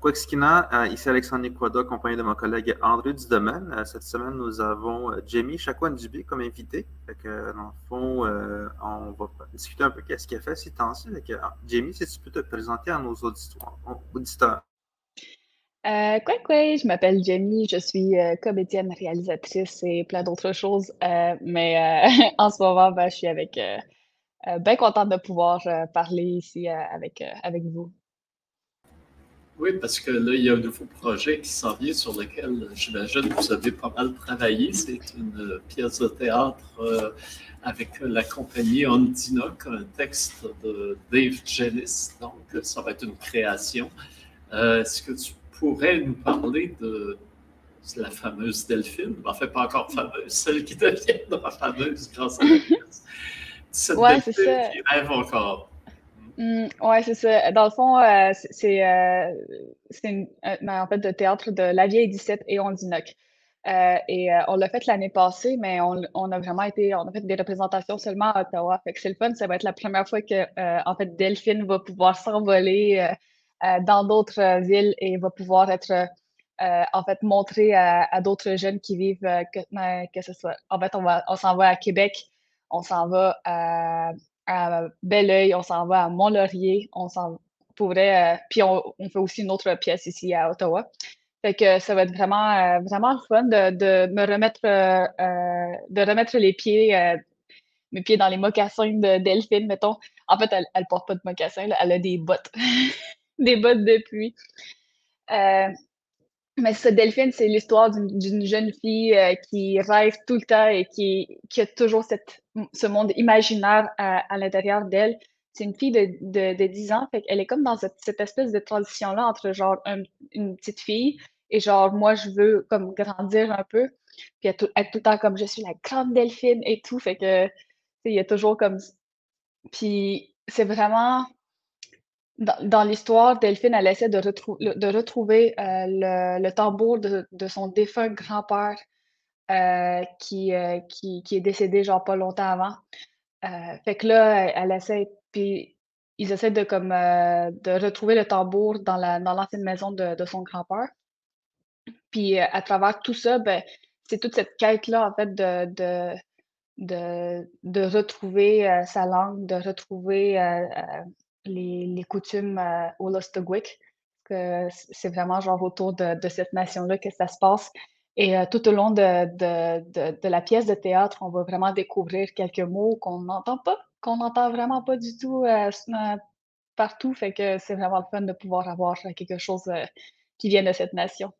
Quexkina, euh, ici Alexandre Nikwada, accompagné de mon collègue André Dudomaine. Euh, cette semaine, nous avons euh, Jamie Chakwan Dubé comme invité. dans le fond, on va discuter un peu de ce qu'il a fait ces temps-ci. Jamie, si tu peux te présenter à nos auditeurs. quoi, quoi, je m'appelle Jamie, je suis comédienne, réalisatrice et plein d'autres choses. mais en ce moment, ben, je suis avec bien contente de pouvoir parler ici avec, avec vous. Oui, parce que là, il y a un nouveau projet qui s'en vient sur lequel, j'imagine, vous avez pas mal travaillé. C'est une pièce de théâtre euh, avec la compagnie Ondinoc, un texte de Dave Jennis. Donc, ça va être une création. Euh, est-ce que tu pourrais nous parler de la fameuse Delphine? Enfin, pas encore fameuse, celle qui deviendra fameuse grâce à la pièce. Cette ouais, Delphine qui rêve encore. Mmh, ouais, c'est ça. Dans le fond, euh, c'est euh, une, ben, en fait de théâtre de La Vieille 17 et Ondinoc. Euh, et on l'a fait l'année passée, mais on, on, a vraiment été, on a fait des représentations seulement à Ottawa. Fait que c'est le fun, ça va être la première fois que en fait Delphine va pouvoir s'envoler dans d'autres villes et va pouvoir être en fait montrée à, d'autres jeunes qui vivent que, ben, que ce soit. En fait, on va on s'en va à Québec, on s'en va à à Belleuil, on s'en va à Mont-Laurier, on s'en pourrait, euh, puis on, fait aussi une autre pièce ici à Ottawa. Fait que ça va être vraiment, euh, vraiment fun de, de me remettre, euh, de remettre les pieds, mes pieds dans les mocassins de Delphine, mettons. En fait, elle, elle porte pas de mocassins, elle a des bottes, des bottes de pluie. Mais ce Delphine, c'est l'histoire d'une jeune fille euh, qui rêve tout le temps et qui, qui a toujours cette, ce monde imaginaire à, à l'intérieur d'elle. C'est une fille de, de, de 10 ans, fait elle est comme dans cette, espèce de transition-là entre genre une petite fille et genre moi je veux comme grandir un peu, puis être, être tout le temps comme je suis la grande Delphine et tout, fait que il y a toujours comme puis c'est vraiment dans, l'histoire, Delphine, elle essaie de, de retrouver euh, le, tambour de, son défunt grand-père euh, qui, euh, qui, qui, est décédé genre pas longtemps avant. fait que là, elle, essaie, puis ils essaient de, comme, de retrouver le tambour dans l'ancienne dans maison de, de, son grand-père. Puis à travers tout ça, ben, c'est toute cette quête-là, en fait, de, de, de, de retrouver sa langue, de retrouver les, coutumes euh, au Lostogwick, que c'est vraiment genre autour de, cette nation-là que ça se passe. Et euh, tout au long de, la pièce de théâtre, on va vraiment découvrir quelques mots qu'on n'entend pas, qu'on n'entend vraiment pas du tout euh, partout. Fait que c'est vraiment le fun de pouvoir avoir quelque chose qui vient de cette nation.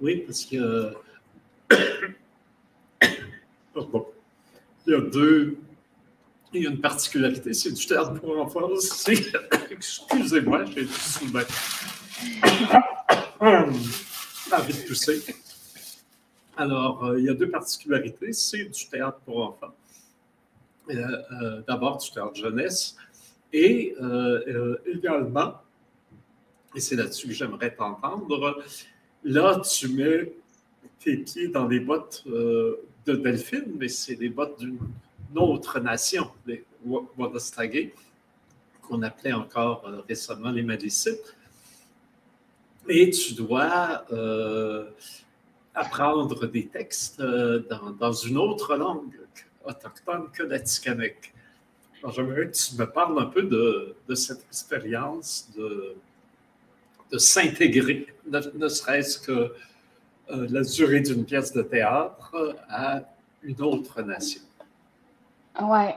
Oui, parce que il y a deux, il y a une particularité, c'est du théâtre pour enfants. Excusez-moi, j'ai du soudain. envie de tousser. Alors, euh, il y a deux particularités. C'est du théâtre pour enfants. Euh, euh, d'abord, du théâtre jeunesse. Et également, et c'est là-dessus que j'aimerais t'entendre, là, tu mets tes pieds dans les bottes de Delphine, mais c'est les bottes d'une autre nation, les Wadastagé, qu'on appelait encore euh, récemment les Malicites. Et tu dois euh, apprendre des textes euh, dans, une autre langue autochtone que l'Atikamek. Alors, j'aimerais que tu me parles un peu de, cette expérience de, de s'intégrer, ne, serait-ce que la durée d'une pièce de théâtre à une autre nation. Ouais.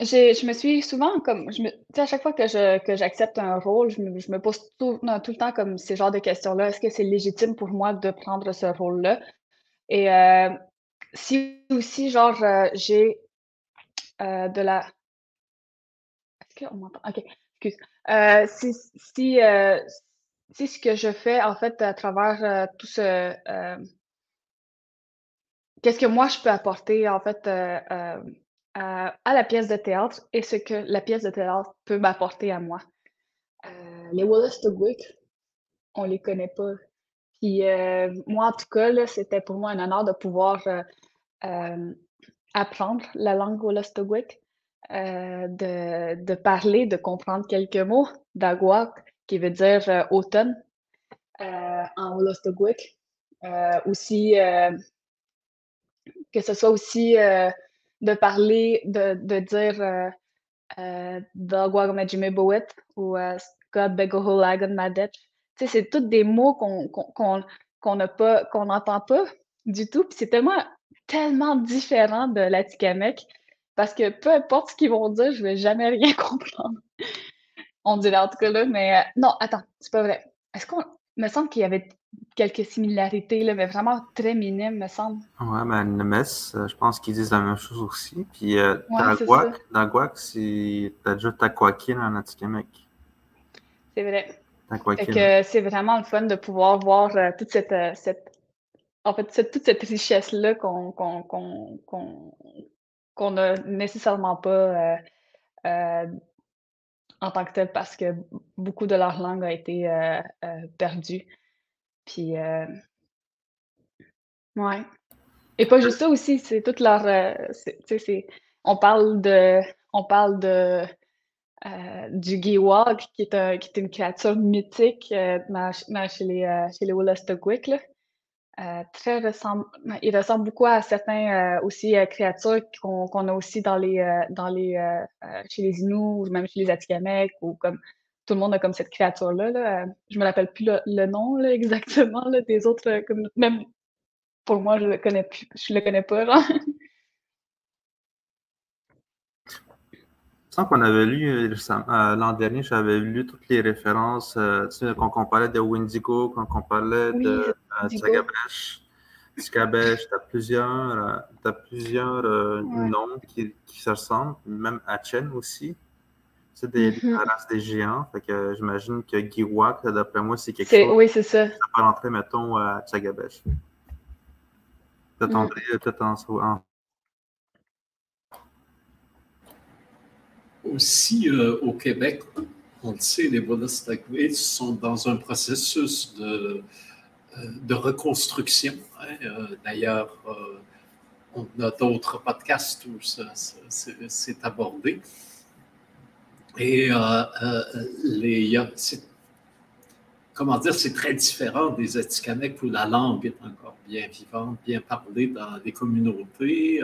Je me suis souvent comme, je me, à chaque fois que je, que j'accepte un rôle, je me, je me pose tout, tout le temps comme ces genres de questions-là. Est-ce que c'est légitime pour moi de prendre ce rôle-là? Et euh, si aussi, genre, euh, j'ai euh, de la. Est-ce qu'on m'entend? OK, excuse. si, si, si ce que je fais, en fait, à travers tout ce. Qu'est-ce que moi je peux apporter, en fait, à, la pièce de théâtre et ce que la pièce de théâtre peut m'apporter à moi. Euh, les Wallace Tugwick, on les connaît pas. Puis euh, moi, en tout cas, c'était pour moi un honneur de pouvoir euh, apprendre la langue Wallace de, de, parler, de comprendre quelques mots d'Aguac qui veut dire automne en Wolastoqiyik. aussi, que ce soit aussi de parler, de, de dire Dagwagmajime Bowet ou Scott Begoholagan Madet. C'est tous des mots qu'on n'a pas, qu'on n'entend pas du tout. C'est tellement, tellement différent de l'Atikamek parce que peu importe ce qu'ils vont dire, je vais jamais rien comprendre. On dirait en tout cas là, mais euh, non, attends, c'est pas vrai. Est-ce qu'on. me semble qu'il y avait quelques similarités, là, mais vraiment très minimes, me semble. Ouais, mais Nemes, euh, je pense qu'ils disent la même chose aussi. Puis euh, dans Guac, c'est. Déjà Takwaki en Atikamek. C'est vrai. c'est vraiment le fun de pouvoir voir toute cette, cette en fait, toute cette richesse-là qu'on n'a nécessairement pas euh, euh, en tant que tel parce que beaucoup de leur langue a été euh, perdue. Puis, ouais. Et pas juste ça aussi, c'est toute leur. on parle de. On parle de. du Giwag, qui est, qui est une créature mythique chez les, chez les euh, très ressemble, il ressemble beaucoup à certains euh, aussi euh, créatures qu'on a aussi dans les, dans les, chez les Inuits ou même chez les Atikamekw ou comme tout le monde a comme cette créature-là. Là. Je me rappelle plus le, nom là, exactement là, des autres, comme, même pour moi, je le connais plus, je le connais pas. sens qu'on avait lu euh, euh, l'an dernier, j'avais lu toutes les références, euh, quand on parlait de Windigo, quand on parlait de Tsagabesh. Tsagabesh, tu as plusieurs, as plusieurs noms qui, qui, se ressemblent, même Achen aussi. C'est des mm races des géants. Fait que j'imagine que Giwak, d'après moi, c'est quelque chose. Oui, c'est ça. Ça peut rentrer, mettons, à Tsagabesh. Peut-être mm. en, Aussi, euh, au Québec, on le sait, les Volostagwids sont dans un processus de, euh, de reconstruction. Hein. Euh, d'ailleurs, on a d'autres podcasts où c'est abordé. Et les, comment dire, c'est très différent des Atikamekw où la langue est encore bien vivante, bien parlée dans les communautés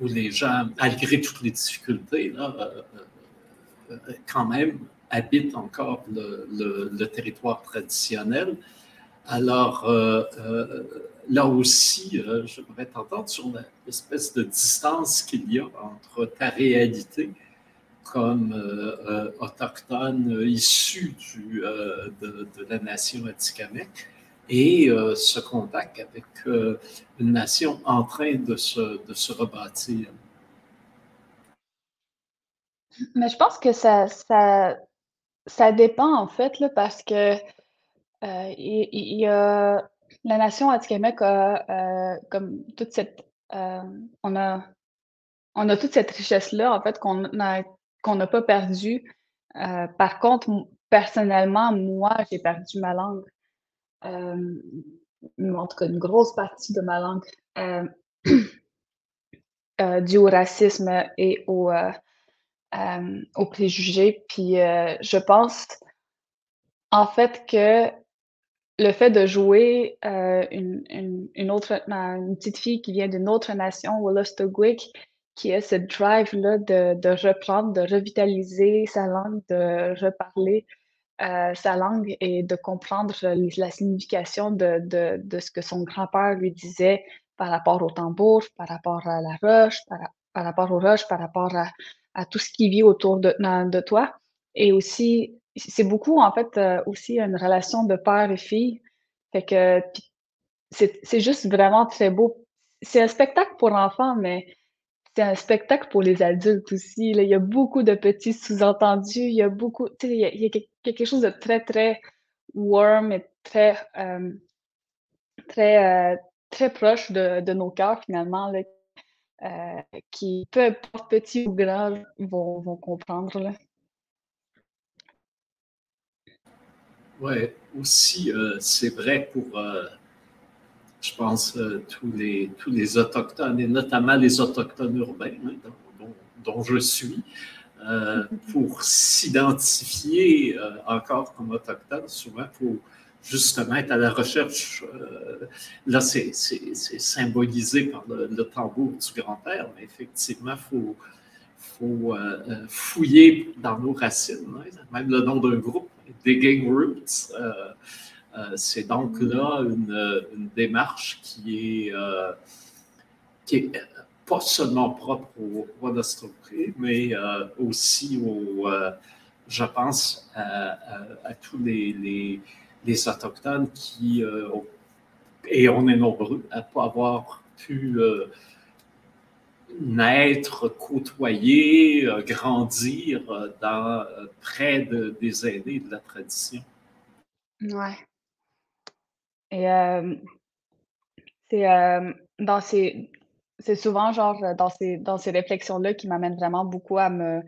où les gens, malgré toutes les difficultés, là, euh, euh, quand même habitent encore le, territoire traditionnel. Alors, euh, là aussi, je voudrais t'entendre sur l'espèce de distance qu'il y a entre ta réalité comme autochtone issu du, de, de, la nation Atikamekw et euh, ce contact avec euh, une nation en train de se, de se rebâtir. Mais je pense que ça, ça, ça dépend en fait, là, parce que euh, il, y a la nation Atikamekw a comme toute cette on a on a toute cette richesse-là, en fait, qu'on n'a qu'on n'a pas perdue. par contre, personnellement, moi, j'ai perdu ma langue. Euh, en tout cas une grosse partie de ma langue, euh, euh, due au racisme et au, aux préjugés. Puis je pense en fait que le fait de jouer une, autre, une petite fille qui vient d'une autre nation, Wolastoqiyik, qui a ce drive-là de, de, reprendre, de revitaliser sa langue, de reparler euh, sa langue et de comprendre la signification de, de, de ce que son grand-père lui disait par rapport au tambour, par rapport à la roche, par, par rapport aux roches, par rapport à, tout ce qui vit autour de, de toi. Et aussi, c'est beaucoup, en fait, euh, aussi une relation de père et fille. Fait que c'est juste vraiment très beau. C'est un spectacle pour enfants, mais c'est un spectacle pour les adultes aussi. Il y a beaucoup de petits sous-entendus. Il y a beaucoup, il y il y a quelque chose de très, très warm et très, euh, très, euh, très proche de, nos cœurs, finalement, euh, qui, peu importe petit ou grand, vont, vont comprendre. Là. Oui, aussi, c'est vrai pour je pense, euh, tous, les, tous les Autochtones, et notamment les Autochtones urbains, hein, dont, je suis. pour s'identifier encore comme autochtone. Souvent, faut justement être à la recherche. là, c'est symbolisé par le, tambour du grand-père, mais effectivement, il faut, faut fouiller dans nos racines. Hein. Même le nom d'un groupe, Digging Roots. Euh, c'est donc là une, démarche qui est, euh, qui est pas seulement propre au roi mais euh, aussi au, je pense à, tous les, les, Autochtones qui, et on est nombreux à ne pas avoir pu naître, côtoyer, grandir dans, près de, des aînés de la tradition. Ouais. Et c'est souvent genre dans ces dans ces réflexions-là qui m'amènent vraiment beaucoup à me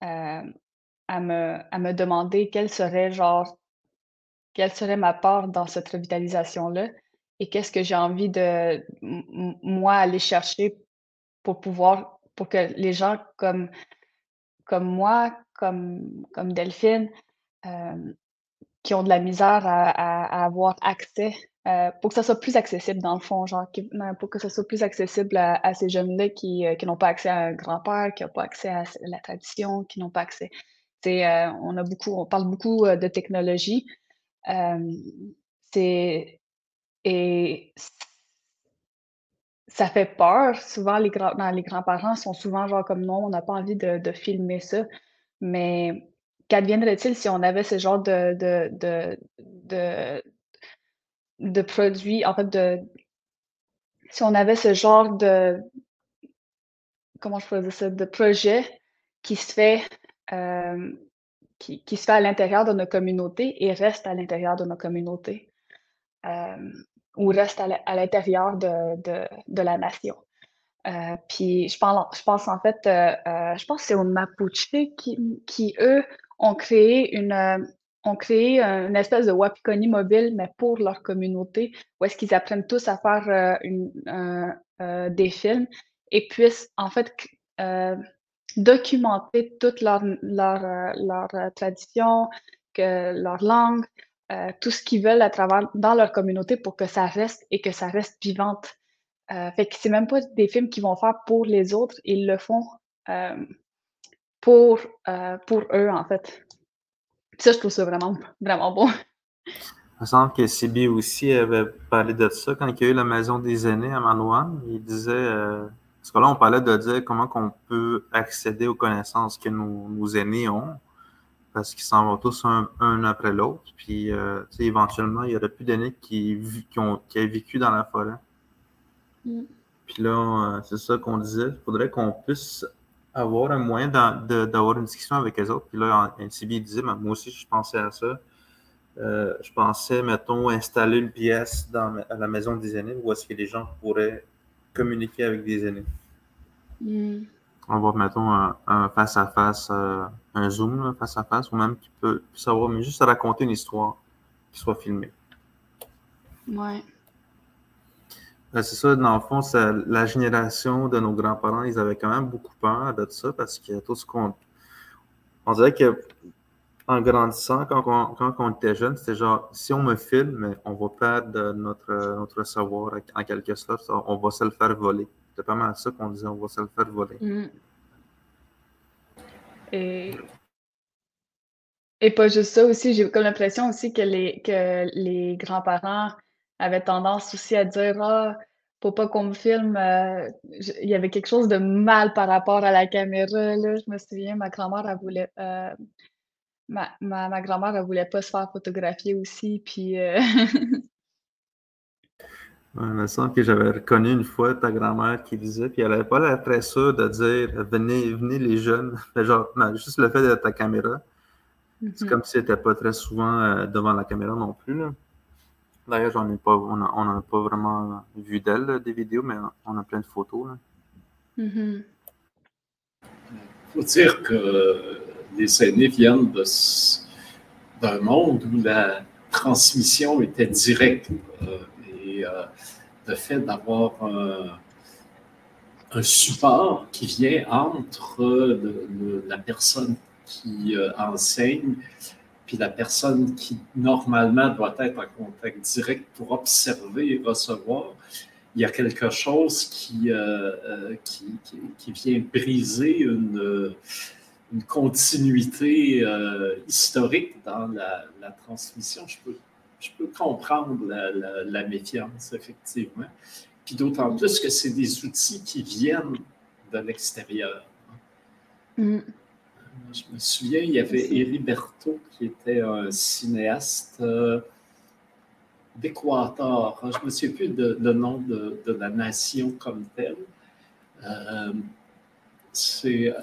à me à me demander quelle serait genre quelle serait ma part dans cette revitalisation-là et qu'est-ce que j'ai envie de moi aller chercher pour pouvoir pour que les gens comme comme moi, comme comme Delphine, qui ont de la misère à, avoir accès, euh, pour que ça soit plus accessible dans le fond, genre pour que ça soit plus accessible à, ces jeunes-là qui, euh, qui n'ont pas accès à un grand-père, qui n'ont pas accès à la tradition, qui n'ont pas accès. Euh, on a beaucoup, on parle beaucoup de technologie. et ça fait peur. Souvent, les, grands, les grands-parents sont souvent genre comme non, on n'a pas envie de, de filmer ça. Mais qu'adviendrait-il si on avait ce genre de, de, de, de, en fait, de, si on avait ce genre de, comment je pourrais ça, de projet qui se fait, euh, qui, qui, se fait à l'intérieur de nos communautés et reste à l'intérieur de nos communautés, euh, ou reste à l'intérieur de, de, de, la nation. Euh, puis je pense, je pense en fait, je pense que c'est au Mapuche qui, qui eux ont créé une, euh, ont créé une espèce de Wapikoni mobile, mais pour leur communauté, où est-ce qu'ils apprennent tous à faire euh, euh, des films et puissent en fait documenter toute leur, leur, leur tradition, que, leur langue, tout ce qu'ils veulent à travers dans leur communauté pour que ça reste et que ça reste vivante. fait que c'est même pas des films qu'ils vont faire pour les autres, ils le font pour, euh, pour eux, en fait. ça, je trouve ça vraiment, vraiment bon. Il me semble que Sibi aussi avait parlé de ça quand il y a eu la maison des aînés à Manouane. Il disait, euh, parce que là, on parlait de dire comment on peut accéder aux connaissances que nos, aînés ont, parce qu'ils s'en vont tous un, après l'autre. Puis, euh, éventuellement, il n'y aurait plus d'aînés qui, qui, ont, qui aient vécu dans la forêt. Mm. Puis là, c'est ça qu'on disait. Il faudrait qu'on puisse avoir un moyen d'avoir une discussion avec les autres. Puis là, NCB disait, moi aussi, je pensais à ça. Euh, je pensais, mettons, installer une pièce dans à la maison des aînés où est-ce que les gens pourraient communiquer avec des aînés. Hmm. On va, mettons, un face-à-face, euh, un Zoom face-à-face, ou même qui peut savoir, mais juste raconter une histoire qui soit filmée. Ouais. Ben, c'est ça, dans le fond, la génération de nos grands-parents, ils avaient quand même beaucoup peur de ça parce que tout ce qu'on. On dirait que en grandissant, quand on, quand on était jeune, c'était genre si on me filme, on va perdre notre, notre savoir en quelque sorte, on va se le faire voler. C'était pas mal ça qu'on disait, on va se le faire voler. Mm. Et... Et pas juste ça aussi, j'ai comme l'impression aussi que les, que les grands-parents avait tendance aussi à dire Ah, faut pas qu'on me filme. Euh, il y avait quelque chose de mal par rapport à la caméra. Là. Je me souviens, ma grand-mère, elle voulait. Euh, ma, ma, grand-mère, elle voulait pas se faire photographier aussi. Puis. Euh... il me semble que j'avais reconnu une fois ta grand-mère qui disait, puis elle n'avait pas l'air très sûre de dire venez, venez les jeunes. Genre, juste le fait de ta caméra. C'est mm-hmm. comme si elle n'était pas très souvent euh, devant la caméra non plus. Là. D'ailleurs, j'en ai pas, on n'en a, pas vraiment vu d'elle, des vidéos, mais on a plein de photos. Il mm-hmm. faut dire que les aînés viennent d'un monde où la transmission était directe. Euh, et euh, le fait d'avoir un support qui vient entre la personne qui euh, enseigne puis la personne qui normalement doit être en contact direct pour observer et recevoir. Il y a quelque chose qui, euh, qui, qui, vient briser une, continuité historique dans la, la transmission. Je peux je peux comprendre la, méfiance, effectivement. Puis d'autant plus que c'est des outils qui viennent de l'extérieur. Mm. Je me souviens, il y avait Heriberto qui était un cinéaste euh, d'Équateur. Je ne me souviens plus de, le nom de, la nation comme telle. Euh,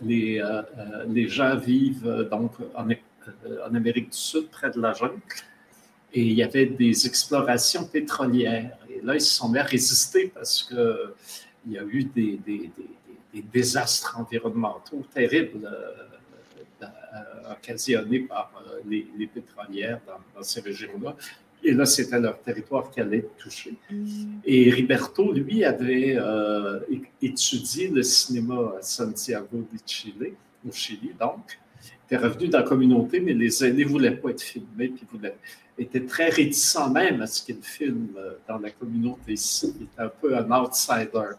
les, euh, les gens vivent donc en, en, Amérique du Sud, près de la jungle et il y avait des explorations pétrolières. Et là, ils se sont mis à résister parce qu'il y a eu des, des, des, désastres environnementaux terribles euh, euh, occasionnés par euh, les, les pétrolières dans, ces régions-là. Et là, c'était leur territoire qui allait être touché. Mm. Et Riberto, lui, avait étudié le cinéma à Santiago de Chile, au Chili, donc. Il était revenu dans la communauté, mais les aînés ne voulaient pas être filmés, puis voulaient était très réticent même à ce qu'il filme euh, dans la communauté ici. Il était un peu un outsider.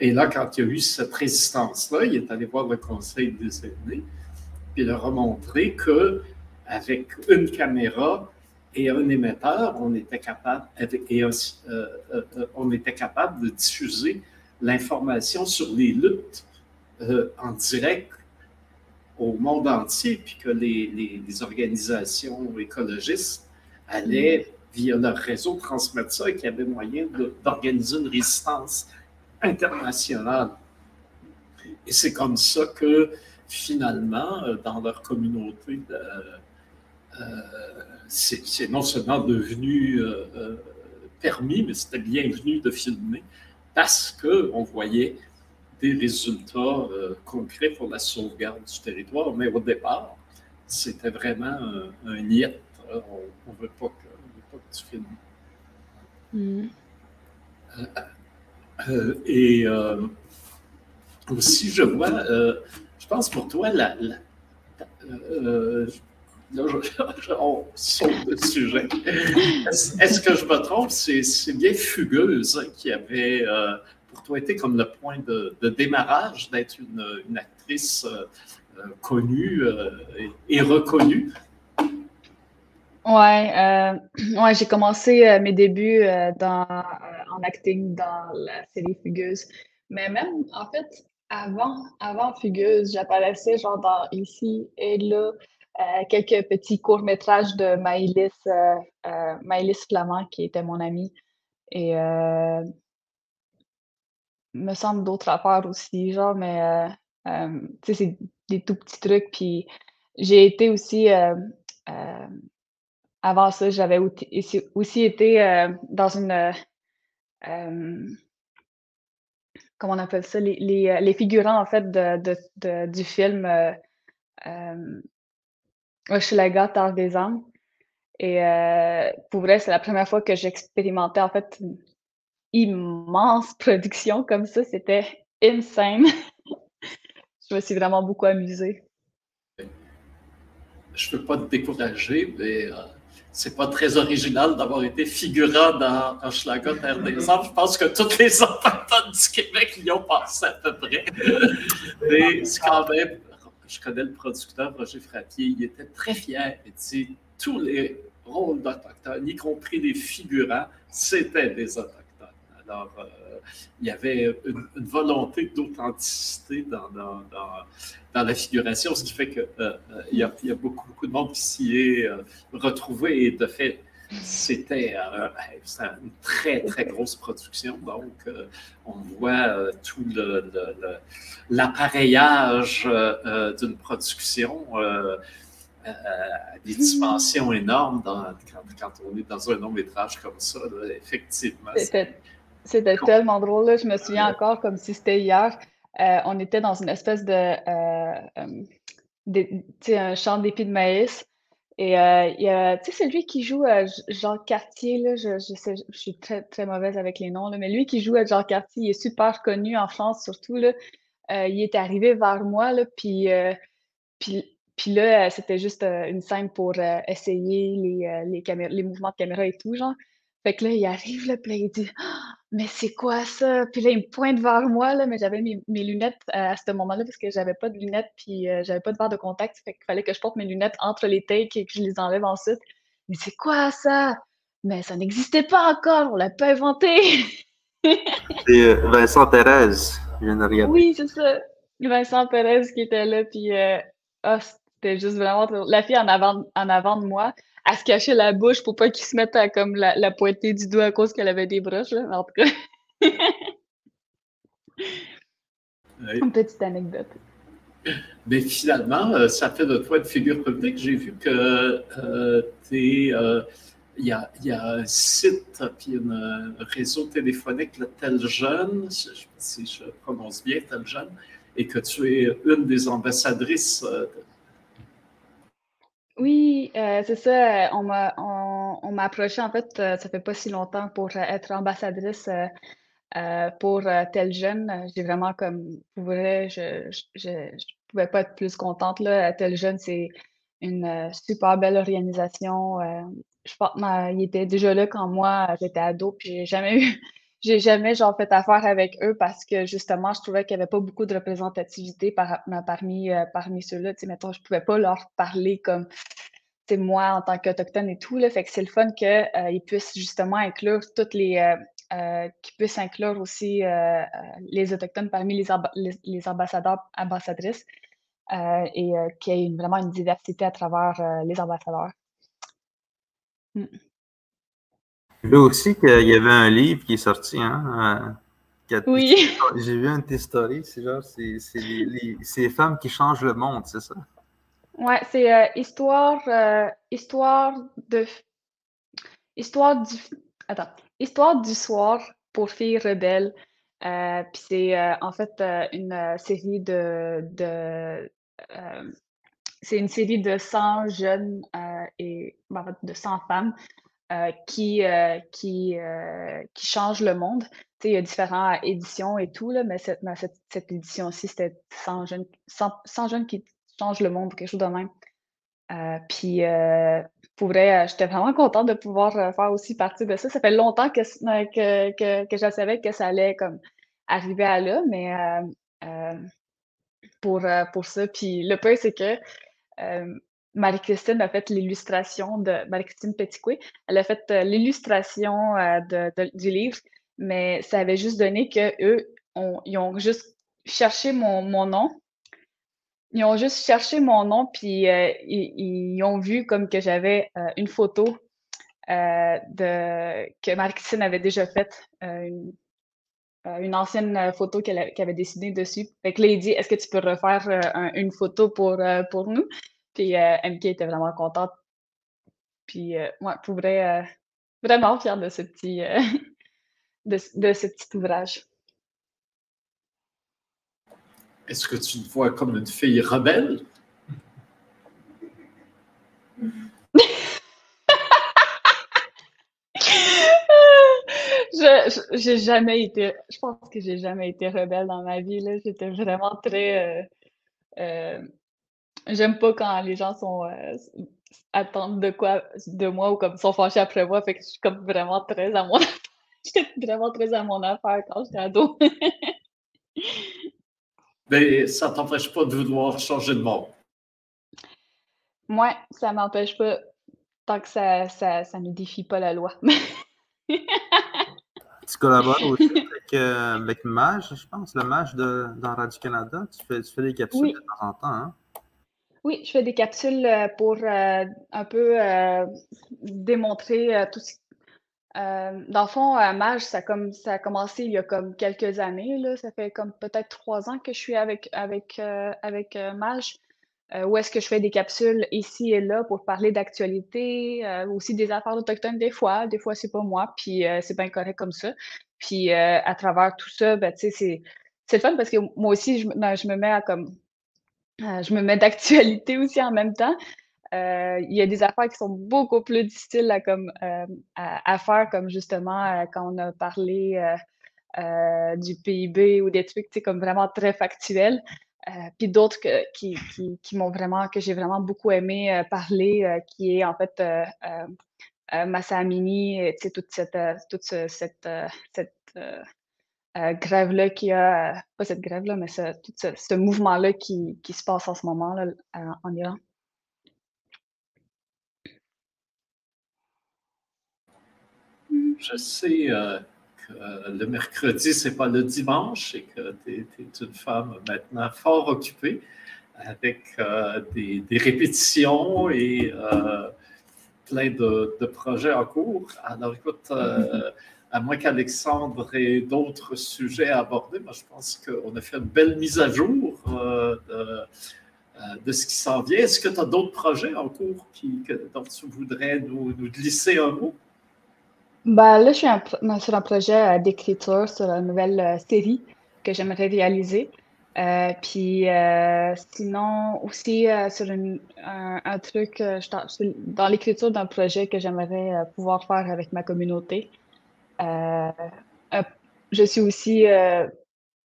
Et là, quand il y a eu cette résistance-là, il est allé voir le conseil des aînés, puis leur a montré qu'avec une caméra et un émetteur, on était capable, et euh, euh, on était capable de diffuser l'information sur les luttes en direct au monde entier, puis que les, les organisations écologistes allaient, via leur réseau, transmettre ça et qu'il y avait moyen d'organiser une résistance internationale. Et c'est comme ça que, finalement, euh, dans leur communauté, euh, euh, c'est non seulement devenu permis, mais c'était bienvenu de filmer parce qu'on voyait des résultats concrets pour la sauvegarde du territoire. Mais au départ, c'était vraiment un, un on ne veut pas que, tu filmes. Mm. Euh, euh, et aussi, je vois, je pense pour toi, la, là, on saute de sujet. Est-ce que je me trompe? C'est bien Fugueuse qui avait, pour toi, été comme le point de, démarrage d'être une, actrice connue et, reconnue. Ouais, euh, ouais j'ai commencé euh, mes débuts euh, dans, en acting dans la série Fugueuse. Mais même, en fait, avant, avant Fugueuse, j'apparaissais genre dans Ici et là, quelques petits courts-métrages de Maïlis, Maïlis Flamand, qui était mon amie. Et me semble d'autres affaires aussi, genre, mais c'est des tout petits trucs. Puis j'ai été aussi avant ça, j'avais aussi été euh, dans une. Euh, euh, comment on appelle ça? Les, les, figurants, en fait, de, du film euh, Hochelaga, Terre des âmes. Et pour vrai, c'est la première fois que j'expérimentais, en fait, une immense production comme ça. C'était insane. Je me suis vraiment beaucoup amusée. Je ne veux pas te décourager, mais c'est pas très original d'avoir été figurant dans Hochelaga, Terre des Hommes. Je pense que toutes les autochtones du Québec y ont pensé à peu près. Mais c'est quand même, je connais le producteur Roger Frappier, il était très fier. Il dit tous les rôles d'Autochtones, y compris les figurants, c'était des Autochtones. Alors, euh, il y avait une, volonté d'authenticité dans, dans, la figuration, ce qui fait qu'il euh, euh, y, a, y, a beaucoup, beaucoup de monde qui s'y est retrouvé et de fait, c'était une très, très grosse production. Donc, on voit tout l'appareillage d'une production à des dimensions énormes quand, on est dans un long métrage comme ça. effectivement. C'était tellement drôle, là. je me souviens encore comme si c'était hier. Euh, on était dans une espèce de, euh, euh, un champ d'épis de maïs Et tu sais, c'est lui qui joue à Jean Cartier, là, je, je, sais, je suis très, très mauvaise avec les noms, là, mais lui qui joue à Jean Cartier, il est super connu en France surtout, là. Il est arrivé vers moi, puis, là, c'était juste une scène pour essayer les, les, mouvements de caméra et tout, genre. Fait que là, il arrive, puis là, il dit «Ah, Mais c'est quoi ça? Puis là, il me pointe vers moi, là, mais j'avais mes, mes lunettes euh, à ce moment-là parce que j'avais pas de lunettes, puis euh, j'avais pas de verre de contact. Fait qu'il fallait que je porte mes lunettes entre les takes et que je les enlève ensuite. Mais c'est quoi ça? Mais ça n'existait pas encore, on l'a pas inventé. c'est euh, Vincent Perez, je viens de regarder. Oui, c'est ça. Vincent Perez qui était là, puis oh, c'était juste vraiment. La fille en avant, en avant de moi, à se cacher la bouche pour pas qu'il se mette à comme la, la pointer du doigt à cause qu'elle avait des broches, là. En tout cas. Une petite anecdote. Mais finalement, euh, ça fait de toi une figure publique. J'ai vu que euh, euh, il y, a, y, a, un site puis un réseau téléphonique, le Tel Jeune, si je prononce bien Tel Jeune, et que tu es une des ambassadrices oui, euh, c'est ça. On m'a on, m'a approché en fait, euh, ça fait pas si longtemps pour euh, être ambassadrice pour tel jeune. J'ai vraiment comme vrai, je, je, pouvais pas être plus contente là. Tel jeune, c'est une super belle organisation. je pense il était déjà là quand moi j'étais ado, puis j'ai jamais eu j'ai jamais genre fait affaire avec eux parce que justement, je trouvais qu'il n'y avait pas beaucoup de représentativité par, parmi, parmi ceux-là. Tu sais, mettons, je pouvais pas leur parler comme c'est moi en tant qu'Autochtone et tout. Là, fait que c'est le fun qu'ils euh, puissent justement inclure toutes les. Euh, qu'ils puissent inclure aussi les Autochtones parmi les, les, ambassadeurs, ambassadrices et qu'il y ait vraiment une diversité à travers les ambassadeurs. Mm. J'ai vu aussi qu'il y avait un livre qui est sorti, hein? Euh, oui. J'ai vu un de tes stories, c'est genre, c'est les, femmes qui changent le monde, c'est ça? Ouais, c'est euh, histoire, euh, histoire de. Histoire du. Attends. Histoire du soir pour filles rebelles. Puis c'est en fait une série de. de c'est une série de 100 jeunes et ben, de 100 femmes euh, qui, euh, qui, euh, qui change le monde. il y a différentes éditions et tout, là, mais cette, cette, édition-ci, c'était 100 jeunes, 100, jeunes qui changent le monde, quelque chose de même. puis, pour vrai, j'étais vraiment contente de pouvoir faire aussi partie de ça. Ça fait longtemps que, que, que, que je savais que ça allait comme arriver à là, mais pour, pour ça. Puis le pire, c'est que Marie-Christine a fait l'illustration de Marie-Christine Petitcoué. Elle a fait euh, l'illustration euh, du livre, mais ça avait juste donné qu'eux, ils ont juste cherché mon, nom. Ils ont juste cherché mon nom, puis euh, ils, ont vu comme que j'avais une photo de, que Marie-Christine avait déjà faite, une, ancienne photo qu'elle avait dessinée dessus. Fait que là, il dit Est-ce que tu peux refaire une photo pour, pour nous? Puis euh, MK était vraiment contente. Puis euh, ouais, pour vrai, euh, vraiment fière de ce petit de, ce petit ouvrage. Est-ce que tu te vois comme une fille rebelle? je j'ai jamais été je pense que j'ai jamais été rebelle dans ma vie j'étais vraiment très J'aime pas quand les gens sont euh, attendent de quoi de moi ou comme sont fâchés après moi. Fait que je suis comme vraiment très à mon. J'étais vraiment très à mon affaire quand j'étais ado. Mais ça t'empêche pas de vouloir changer de monde. Moi, ça m'empêche pas tant que ça, ça, ça ne défie pas la loi. tu collabores aussi avec, euh, avec Mage, je pense, le Mage de, dans Radio-Canada. Tu fais, tu fais des capsules de temps en temps, hein? Oui, je fais des capsules euh, pour euh, un peu euh, démontrer tout ce dans le fond, Mage, ça, comme, ça a commencé il y a comme quelques années. Là. Ça fait comme peut-être trois ans que je suis avec, avec, avec Mage, où est-ce que je fais des capsules ici et là pour parler d'actualité, aussi des affaires autochtones des fois. Des fois, c'est pas moi, puis c'est bien correct comme ça. Puis à travers tout ça, ben, c'est, le fun parce que moi aussi, je, je me mets à comme euh, je me mets d'actualité aussi en même temps. Il y a des affaires qui sont beaucoup plus difficiles à, à, faire, comme justement quand on a parlé du PIB ou des trucs comme vraiment très factuels. puis d'autres qui, m'ont vraiment, que j'ai vraiment beaucoup aimé parler, qui est en fait Massamini, toute cette, toute cette, grève-là qui a, pas cette grève-là, mais tout ce, mouvement-là qui, qui, se passe en ce moment là, en Iran. Je sais euh, que le mercredi, c'est pas le dimanche et que tu es, une femme maintenant fort occupée avec euh, des, répétitions et euh, plein de, projets en cours. Alors écoute, à moins qu'Alexandre ait d'autres sujets à aborder, moi je pense qu'on a fait une belle mise à jour de, ce qui s'en vient. Est-ce que tu as d'autres projets en cours qui, dont tu voudrais nous, glisser un mot? Ben, là, je suis sur un projet euh, d'écriture sur une nouvelle série que j'aimerais réaliser. puis sinon, aussi sur un, truc, dans l'écriture d'un projet que j'aimerais pouvoir faire avec ma communauté. Euh, euh, je suis aussi, euh,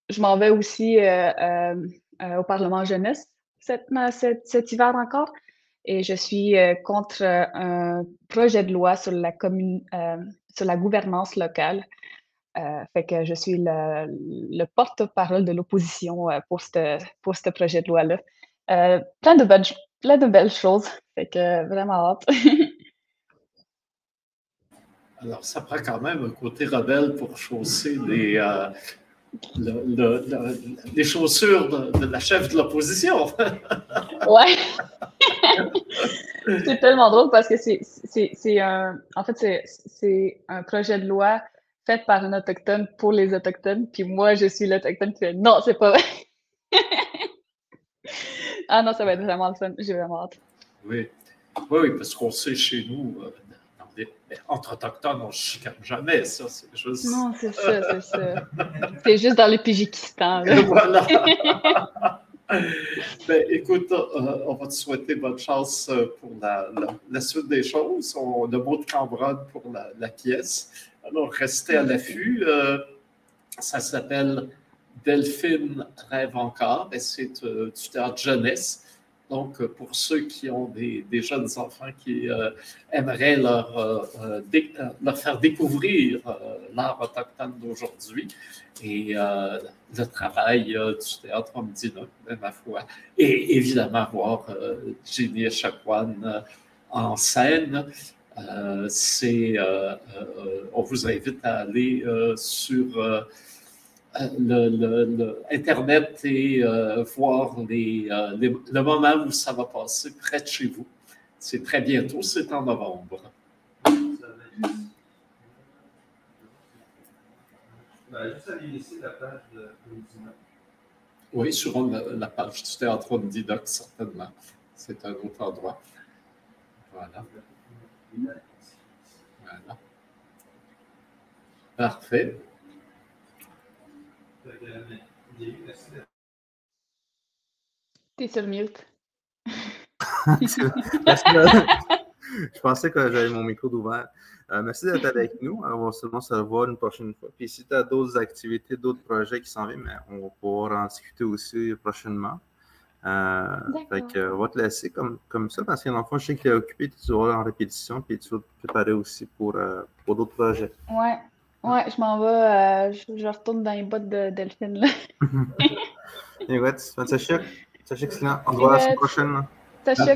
je m'en vais aussi au Parlement jeunesse cet, cet, hiver encore. Et je suis contre un projet de loi sur la, commune, sur la gouvernance locale. je suis le, le porte-parole de l'opposition pour ce pour projet de loi-là. plein, de plein de belles choses. Fait vraiment hâte. Alors, ça prend quand même un côté rebelle pour chausser les, euh, les chaussures de, la chef de l'opposition. ouais. c'est tellement drôle parce que c'est un. En fait, c'est un projet de loi fait par un autochtone pour les autochtones. Puis moi, je suis l'autochtone qui fait non, c'est pas vrai. ah non, ça va être vraiment le fun. J'ai vraiment hâte. Oui. Oui, oui, parce qu'on sait chez nous, euh, entre autochtones, on ne chicane jamais, ça. C'est juste. Non, c'est ça, c'est ça. c'est juste dans le Pijikistan. Voilà. ben, écoute, euh, on va te souhaiter bonne chance euh, pour la, la, suite des choses. On a beau de Cambronne pour la, pièce. Alors, restez à l'affût. Euh, ça s'appelle Delphine rêve encore et c'est du théâtre jeunesse. Donc, pour ceux qui ont des, jeunes enfants qui euh, aimeraient leur, euh, euh, leur, faire découvrir l'art autochtone d'aujourd'hui et le travail du théâtre Omdina, ma foi, et évidemment voir Jenny Echaquan en scène. c'est, on vous invite à aller sur le, Internet et euh, voir euh, les, le moment où ça va passer près de chez vous. C'est très bientôt, c'est en novembre. Oui, sur la, page du théâtre Didoc, certainement. C'est un autre endroit. Voilà. Voilà. Parfait. T'es sur mute. Je pensais que j'avais mon micro ouvert. Euh, merci d'être avec nous. On va seulement se revoir une prochaine fois. Puis si tu as d'autres activités, d'autres projets qui s'en viennent, mais on va pouvoir en discuter aussi prochainement. Euh, fait que, on va te laisser comme, comme ça parce qu'en enfant, je sais que tu es occupé, tu vas en répétition, puis tu vas te préparer aussi pour, euh, pour d'autres projets. Ouais. Ouais, je m'en vais, euh, je, retourne dans les bottes de Delphine, là. Et ouais, bonne session. Session, excellent. On se voit la semaine prochaine. Session.